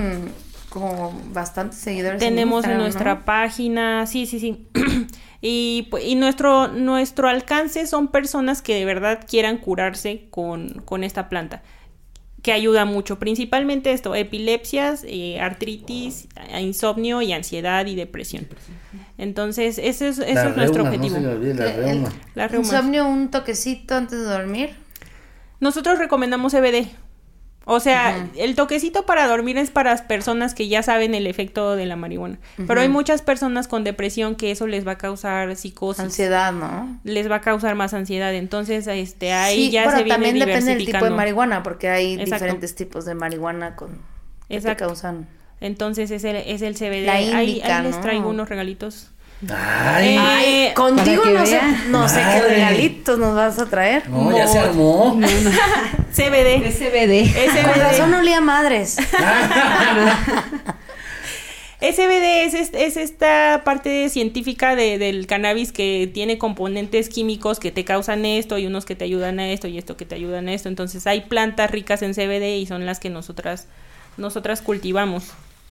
Como bastantes seguidores. Tenemos en nuestra ¿no? página, sí, sí, sí. y pu- y nuestro, nuestro alcance son personas que de verdad quieran curarse con, con esta planta, que ayuda mucho, principalmente esto, epilepsias, eh, artritis, eh, insomnio y ansiedad y depresión. Entonces, ese es, ese es nuestro reumas, objetivo. No olvide la El- reuma. La reuma. Insomnio, un toquecito antes de dormir. Nosotros recomendamos CBD. O sea, el toquecito para dormir es para las personas que ya saben el efecto de la marihuana. Pero hay muchas personas con depresión que eso les va a causar psicosis. Ansiedad, ¿no? Les va a causar más ansiedad. Entonces, este, ahí sí, ya se viene también depende del tipo de marihuana, porque hay Exacto. diferentes tipos de marihuana con que te causan. Entonces, es el, es el CBD. La ahí, ahí les traigo unos regalitos. Ay, Eh, Contigo no sé, no sé qué regalitos nos vas a traer. no, ya se armó. CBD. SBD. Con razón olía madres. SBD es, est- es esta parte científica de- del cannabis que tiene componentes químicos que te causan esto y unos que te ayudan a esto y esto que te ayudan a esto. Entonces hay plantas ricas en CBD y son las que nosotras, nosotras cultivamos.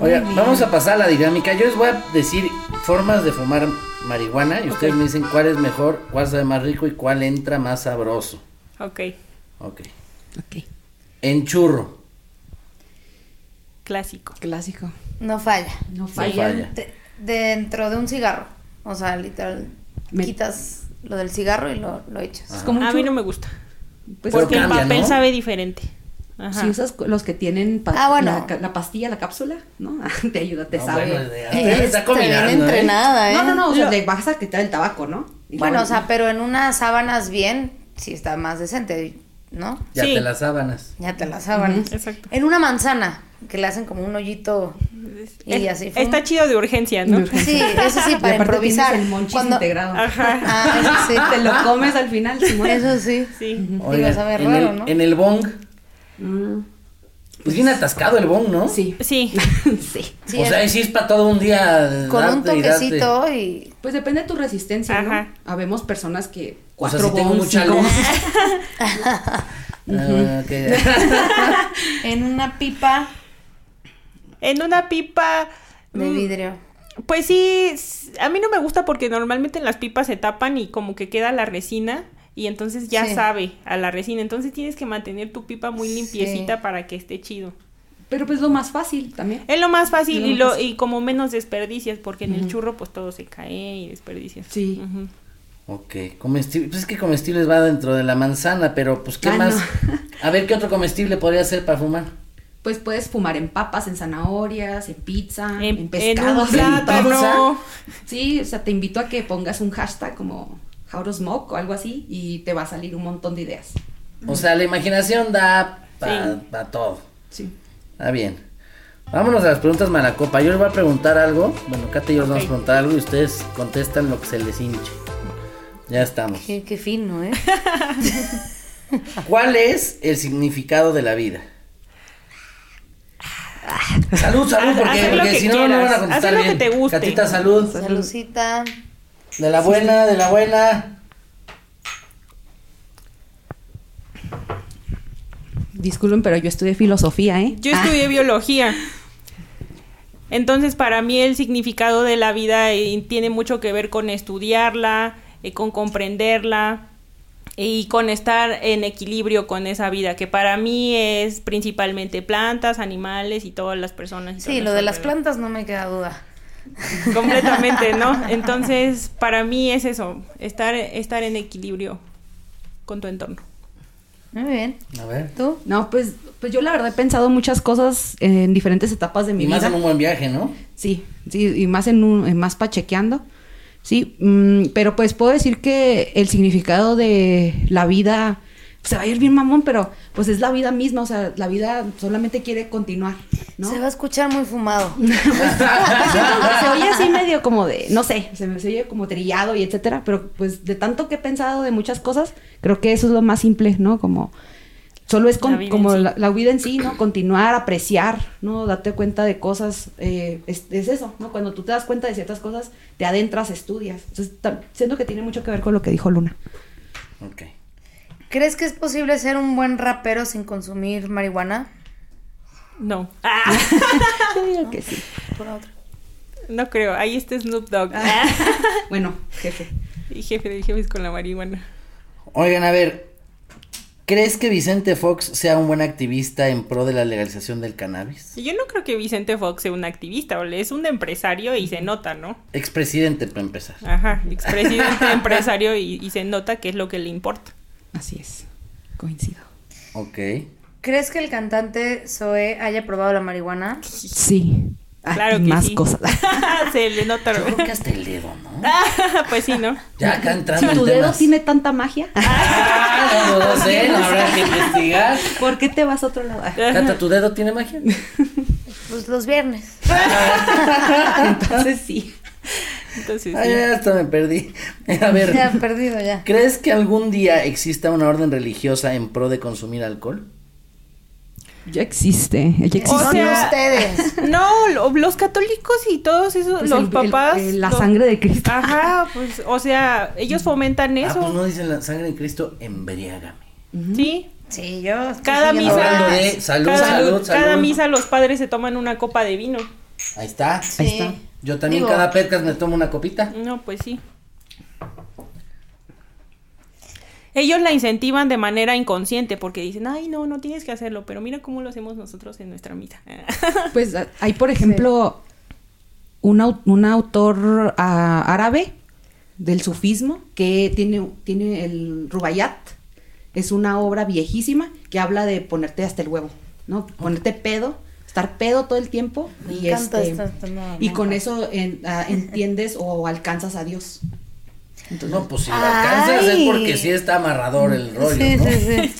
Oiga, vamos a pasar a la dinámica. Yo les voy a decir formas de fumar marihuana y ustedes me dicen cuál es mejor, cuál sabe más rico y cuál entra más sabroso. Ok, Ok. Ok. En churro. clásico. Clásico. No falla. No falla. falla. De- dentro de un cigarro. O sea, literal, Me- quitas lo del cigarro y lo, lo echas. Es como un A mí no me gusta. Pues Porque el papel ¿no? sabe diferente. Ajá. si usas los que tienen pa- Ah, bueno. la, pastilla, la cápsula, ¿no? te ayuda, te No, sabe. bueno, Eh, está bien entrenada, ¿eh? No, no, no, o sea, Lo- vas a quitar el tabaco, ¿no? Y Bueno, luego- o sea, pero en unas sábanas bien, sí está más decente, ¿no? Ya Sí. te las sábanas. Ya te las sábanas. Exacto. En una manzana, que le hacen como un hoyito y Es- así. fum. Está chido de urgencia, ¿no? Sí, eso sí, para improvisar. el monchis Cuando- integrado. Ajá. Ah, eso sí. Te lo comes al final, Simón. Eso sí. Sí. Sabe en, raro, el, ¿no? en el bong. Mm, Pues bien atascado el bong, ¿no? sí, Sí. sí. Sí, o sea, es- sí es para todo un día. con un darte. toquecito y... Pues depende de tu resistencia, Ajá. ¿no? Habemos personas que O sea, cuatro si tengo mucha luz. Ah. En una pipa En una pipa. de mm, vidrio. Pues sí, a mí no me gusta porque normalmente en las pipas se tapan y como que queda la resina y entonces ya Sí. sabe a la resina. Entonces tienes que mantener tu pipa muy limpiecita Sí. para que esté chido. Pero pues lo más fácil también. Es lo más fácil Lo y, más lo, fácil. y como menos desperdicias porque en el churro pues todo se cae y desperdicias. Sí. Ujú. Ok, comestible. Pues es que comestibles va dentro de la manzana, pero pues qué Ah, más. no. A ver qué otro comestible podría ser para fumar. Pues puedes fumar en papas, en zanahorias, en pizza, en, En, en pescado. un plátano. Sí, o sea, te invito a que pongas un hashtag como How to Smoke o algo así y te va a salir un montón de ideas. O sea, la imaginación da para Sí. todo. Sí. Está bien. Vámonos a las preguntas Malacopa. Yo les voy a preguntar algo. Bueno, Kate y yo les vamos a preguntar algo y ustedes contestan lo que se les hinche. Ya estamos. Qué, qué fino, ¿eh? ¿Cuál es el significado de la vida? Salud, salud, porque, si no, no van a contestar Haz lo que te guste. Catita, salud. Salucita. De la buena, de la buena. Disculpen, pero yo estudié filosofía, ¿eh? Yo estudié biología. Entonces, para mí el significado de la vida eh, tiene mucho que ver con estudiarla, eh, con comprenderla y con estar en equilibrio con esa vida, que para mí es principalmente plantas, animales y todas las personas. y Sí, lo de las plantas no me queda duda. Completamente, ¿no? Entonces, para mí es eso, estar, estar en equilibrio con tu entorno. Muy bien. A ver. ¿Tú? No, pues, pues yo la verdad he pensado muchas cosas en diferentes etapas de mi Y más vida. en un buen viaje, ¿no? Sí, sí, y más en un, en más pachequeando. Sí, mm, pero pues puedo decir que el significado de la vida se va a ir bien mamón, pero pues es la vida misma, o sea, la vida solamente quiere continuar, ¿no? Se va a escuchar muy fumado. Que se oye así medio como de, no sé, se me se oye como trillado y etcétera, pero pues de tanto que he pensado de muchas cosas, creo que eso es lo más simple, ¿no? Como solo es con- La como sí. la, la vida en sí, ¿no? Continuar, apreciar, ¿no? Date cuenta de cosas, eh, es, es eso, ¿no? Cuando tú te das cuenta de ciertas cosas, te adentras, estudias. Entonces, siento que tiene mucho que ver con lo que dijo Luna. Ok. ¿Crees que es posible ser un buen rapero sin consumir marihuana? No. Ah, Yo digo que sí. Por otro. no creo. Ahí está Snoop Dogg. Bueno, jefe. Y jefe de jefes con la marihuana. Oigan, a ver. ¿Crees que Vicente Fox sea un buen activista en pro de la legalización del cannabis? Yo no creo que Vicente Fox sea un activista, ole, es un empresario y se nota, ¿no? Expresidente, para empezar. Ajá, expresidente, empresario y, y se nota que es lo que le importa. Así es. Coincido. Ok. ¿Crees que el cantante Zoe haya probado la marihuana? Sí. Ah, Claro que más sí. cosas. se le nota. Yo creo que hasta el dedo, ¿no? pues sí, ¿no? Ya acá entrando Si en tu dedo temas. tiene tanta magia, Ah, no, no sé, no habrá que investigar. ¿por qué te vas a otro lado? Cata, ¿tu dedo tiene magia? Pues los viernes. Entonces sí. Entonces, Ay, sí. ya hasta me perdí. A ver, Ya perdido ya. ¿crees que algún día exista una orden religiosa en pro de consumir alcohol? Ya existe. Ya existe. O Son sea- ustedes. No, lo- los católicos y todos esos, Pues los el- papás. el- la los- sangre de Cristo. Ajá, pues, o sea, ellos fomentan Ah, eso. pues no dicen la sangre de Cristo, embriágame. Sí. Sí, yo. Cada misa. Hablando de salud, cada, salud, cada salud. misa los padres se toman una copa de vino. Ahí está. Sí. Ahí está. Yo también Digo- cada podcast me tomo una copita. No, pues sí. Ellos la incentivan de manera inconsciente porque dicen, ay, no, no tienes que hacerlo, pero mira cómo lo hacemos nosotros en nuestra misa. Pues ah, hay, por ejemplo, un, au- un autor ah, árabe del sufismo que tiene, tiene el Rubayat. Es una obra viejísima que habla de ponerte hasta el huevo, ¿no? Ponerte pedo, estar pedo todo el tiempo. Me y este, esta- esta nueva y con eso en- ah, entiendes o alcanzas a Dios. Entonces, No, pues si lo alcanzas es porque sí está amarrador el rollo, Sí, ¿no? sí, sí.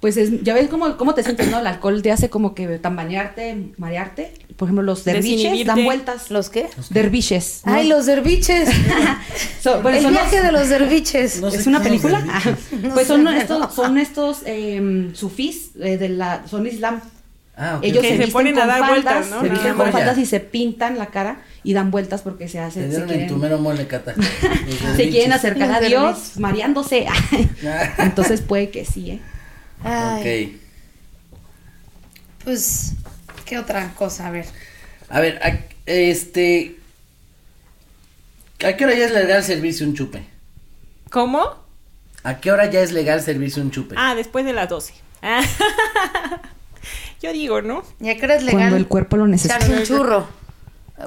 Pues es, ya ves cómo, cómo te sientes, ¿no? El alcohol te hace como que tambanearte, marearte. Por ejemplo, los derviches dan vueltas. ¿Los qué? derviches. ¿no? Ay, los derviches. So- bueno, el son viaje los- de los derviches. No sé ¿Es una película? Ah, pues son estos, son estos eh, sufís eh, de la, son islam. Ah, ok. Ellos Que se, se ponen a dar faldas, vueltas, ¿no? se visten más. con faldas y se pintan la cara y dan vueltas porque se hacen, se dieron en quieren, tu mero mole, Cata. Los se quieren acercar a Dios mareándose. Entonces puede que sí, ¿eh? Ay, Ok. pues, ¿qué otra cosa? A ver. A ver, a- este... ¿A qué hora ya es legal servirse un chupe? ¿Cómo? ¿A qué hora ya es legal servirse un chupe? Ah, después de las 12. Yo digo, ¿no? ¿Y a qué hora es legal? Cuando el cuerpo lo necesita. Echarse un churro.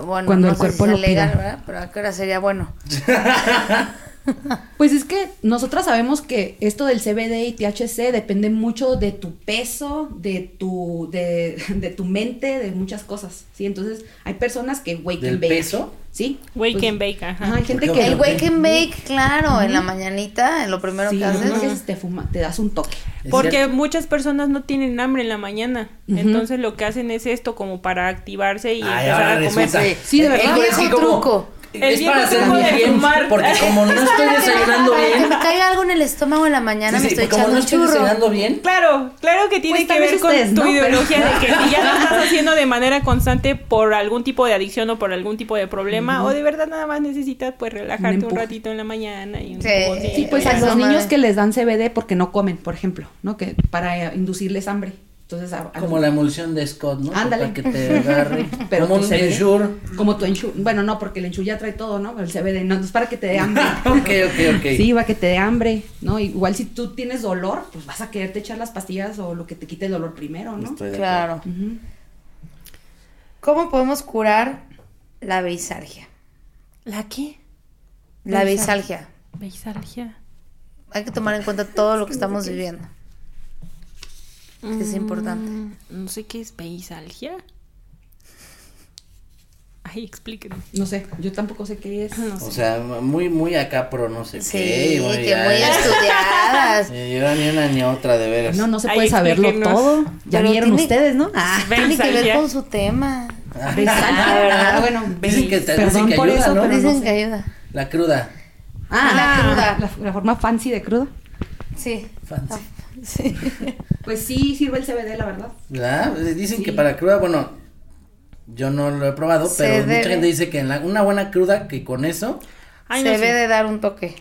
Bueno, Cuando no el sé cuerpo si lo legal, pida. ¿verdad? Pero a qué hora sería bueno. Pues es que nosotras sabemos que esto del CBD y THC depende mucho de tu peso, de tu, de, de tu mente, de muchas cosas, ¿sí? Entonces, hay personas que wake ¿Del and bake. peso? ¿Sí. Wake Pues, and bake, ajá. Ajá, hay gente ¿Por que... El wake and bake, claro, en la mañanita, en lo primero Sí, que haces. entonces te, fuma, te das un toque. Es Porque cierto. muchas personas no tienen hambre en la mañana. Entonces lo que hacen es esto como para activarse y Ay, empezar a comer. Sí, de verdad. Eh, El viejo sí, como- truco. El es para de bien, fumar. porque como no estoy desayunando que bien, me caiga algo en el estómago en la mañana, sí, me estoy como echando no un estoy churro. desayunando bien, Claro, claro que tiene Pues, que ver con ustedes, tu ¿no? Pero- ideología de que si ya lo estás haciendo de manera constante por algún tipo de adicción o por algún tipo de problema o de verdad nada más necesitas pues relajarte un, ratito en la mañana y un Sí. Sí, pues a los niños que les dan CBD porque no comen, por ejemplo, ¿no? Que para inducirles hambre. Entonces, a- a- como la emulsión de Scott, ¿no? Ándale. Para que te agarre. Pero como tu un CBD. Ensure. como tu Ensure. Bueno, no, porque el Ensure ya trae todo, ¿no? El CBD, no, es para que te dé hambre. ok, ok, ok. Sí, va que te dé hambre, ¿no? Igual si tú tienes dolor, pues vas a quererte echar las pastillas o lo que te quite el dolor primero, ¿no? Estoy de Claro. ¿Cómo podemos curar la beisalgia? ¿La qué? La beisalgia. Beisalgia. Hay que tomar en cuenta todo lo que estamos viviendo. Que es importante. Mm, No sé qué es beisalgia. Ay, explíquenme. No sé, yo tampoco sé qué es. No O sea, muy, muy acá, pero no sé Sí, qué. muy que ya- muy estudiadas. Eh, Yo ni una ni otra, de veras. No, no se Ay, puede saberlo todo. Ya Pero vieron tiene- ustedes, ¿no? Ah, Tiene que ver con su tema. Ah, ¿verdad? Ah, bueno, Dicen que te- perdón dicen que por ayuda, eso, ¿no? pero no Dicen sé. que ayuda. La cruda. Ah, La cruda. La, la forma fancy de cruda. Sí. Fancy. Sí. Pues sí, sirve el CBD, la verdad. ¿Verdad? Eh, Dicen Sí. que para cruda, bueno, yo no lo he probado, Se pero debe. mucha gente dice que en la- una buena cruda, que con eso, Ay, Se no debe sé. de dar un toque.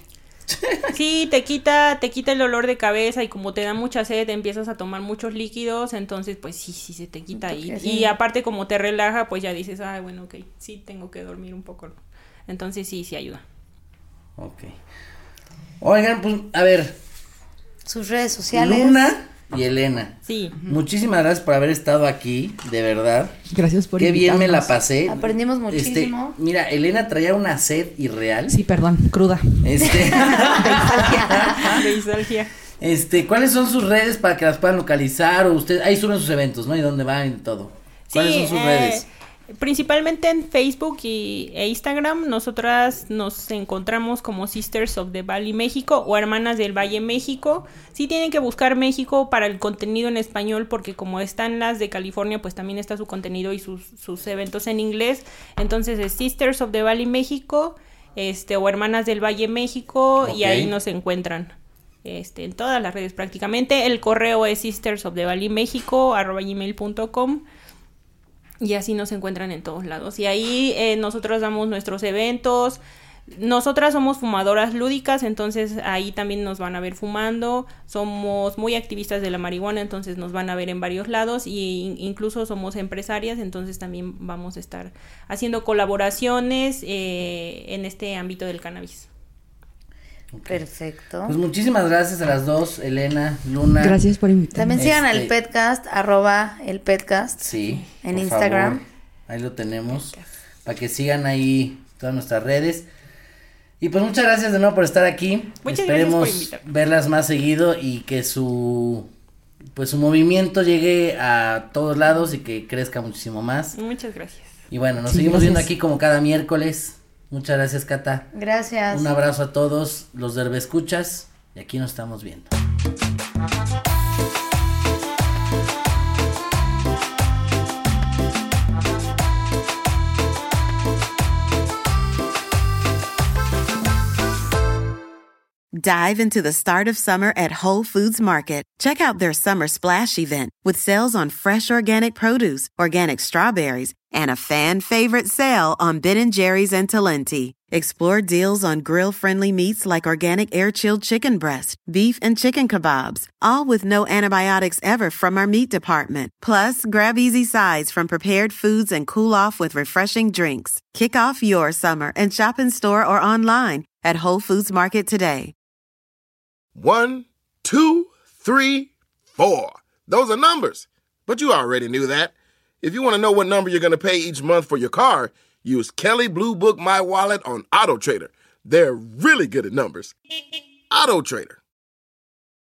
Sí, te quita, te quita el dolor de cabeza y como te da mucha sed, empiezas a tomar muchos líquidos, entonces pues sí, sí se te quita sí. y aparte como te relaja, pues ya dices, ah, bueno, ok, sí tengo que dormir un poco. Entonces sí, sí ayuda. ok. Oigan, pues, a ver, Sus redes sociales. Luna y Elena. Sí. Muchísimas gracias por haber estado aquí, de verdad. Gracias por Qué bien me la pasé. Aprendimos Este, muchísimo. mira, Elena traía una sed irreal. Sí, perdón, cruda. Este, De nostalgia. este, ¿cuáles son sus redes para que las puedan localizar? O usted, ahí suben sus eventos, ¿no? Y dónde van y todo. ¿Cuáles Sí, son sus eh, redes? Principalmente en Facebook y, e Instagram, nosotras nos encontramos como Sisters of the Valley México o Hermanas del Valle México. Sí tienen que buscar México para el contenido en español porque como están las de California, pues también está su contenido y sus, sus eventos en inglés. Entonces es Sisters of the Valley México este, o Hermanas del Valle México y ahí nos encuentran. Este, en todas las redes prácticamente. El correo es sisters of the valley México arroba gmail.com y así nos encuentran en todos lados. Y ahí eh, nosotros damos nuestros eventos. Nosotras somos fumadoras lúdicas, entonces ahí también nos van a ver fumando. Somos muy activistas de la marihuana, entonces nos van a ver en varios lados. Y in- incluso somos empresarias, entonces también vamos a estar haciendo colaboraciones eh, en este ámbito del cannabis. Perfecto. Pues muchísimas gracias a las dos, Elena, Luna. Gracias por invitarme. También sigan al Este- Petcast, arroba el Petcast. Sí. En por Instagram. favor. Ahí lo tenemos. Para que sigan ahí todas nuestras redes. Y pues muchas gracias de nuevo por estar aquí. Muchas Esperemos gracias por verlas más seguido y que su pues su movimiento llegue a todos lados y que crezca muchísimo más. Muchas gracias. Y bueno, nos Sí, seguimos viendo aquí como cada miércoles. Muchas gracias, Cata. Gracias. Un abrazo a todos los de Escuchas y aquí nos estamos viendo. Dive into the start of summer at Whole Foods Market. Check out their summer splash event with sales on fresh organic produce, organic strawberries, and a fan favorite sale on Ben & Jerry's and Talenti. Explore deals on grill-friendly meats like organic air-chilled chicken breast, beef and chicken kebabs, all with no antibiotics ever from our meat department. Plus, grab easy sides from prepared foods and cool off with refreshing drinks. Kick off your summer and shop in store or online at Whole Foods Market today. One, two, three, four. Those are numbers. But you already knew that. If you want to know what number you're going to pay each month for your car, use Kelly Blue Book My Wallet on Auto Trader. They're really good at numbers. Auto Trader.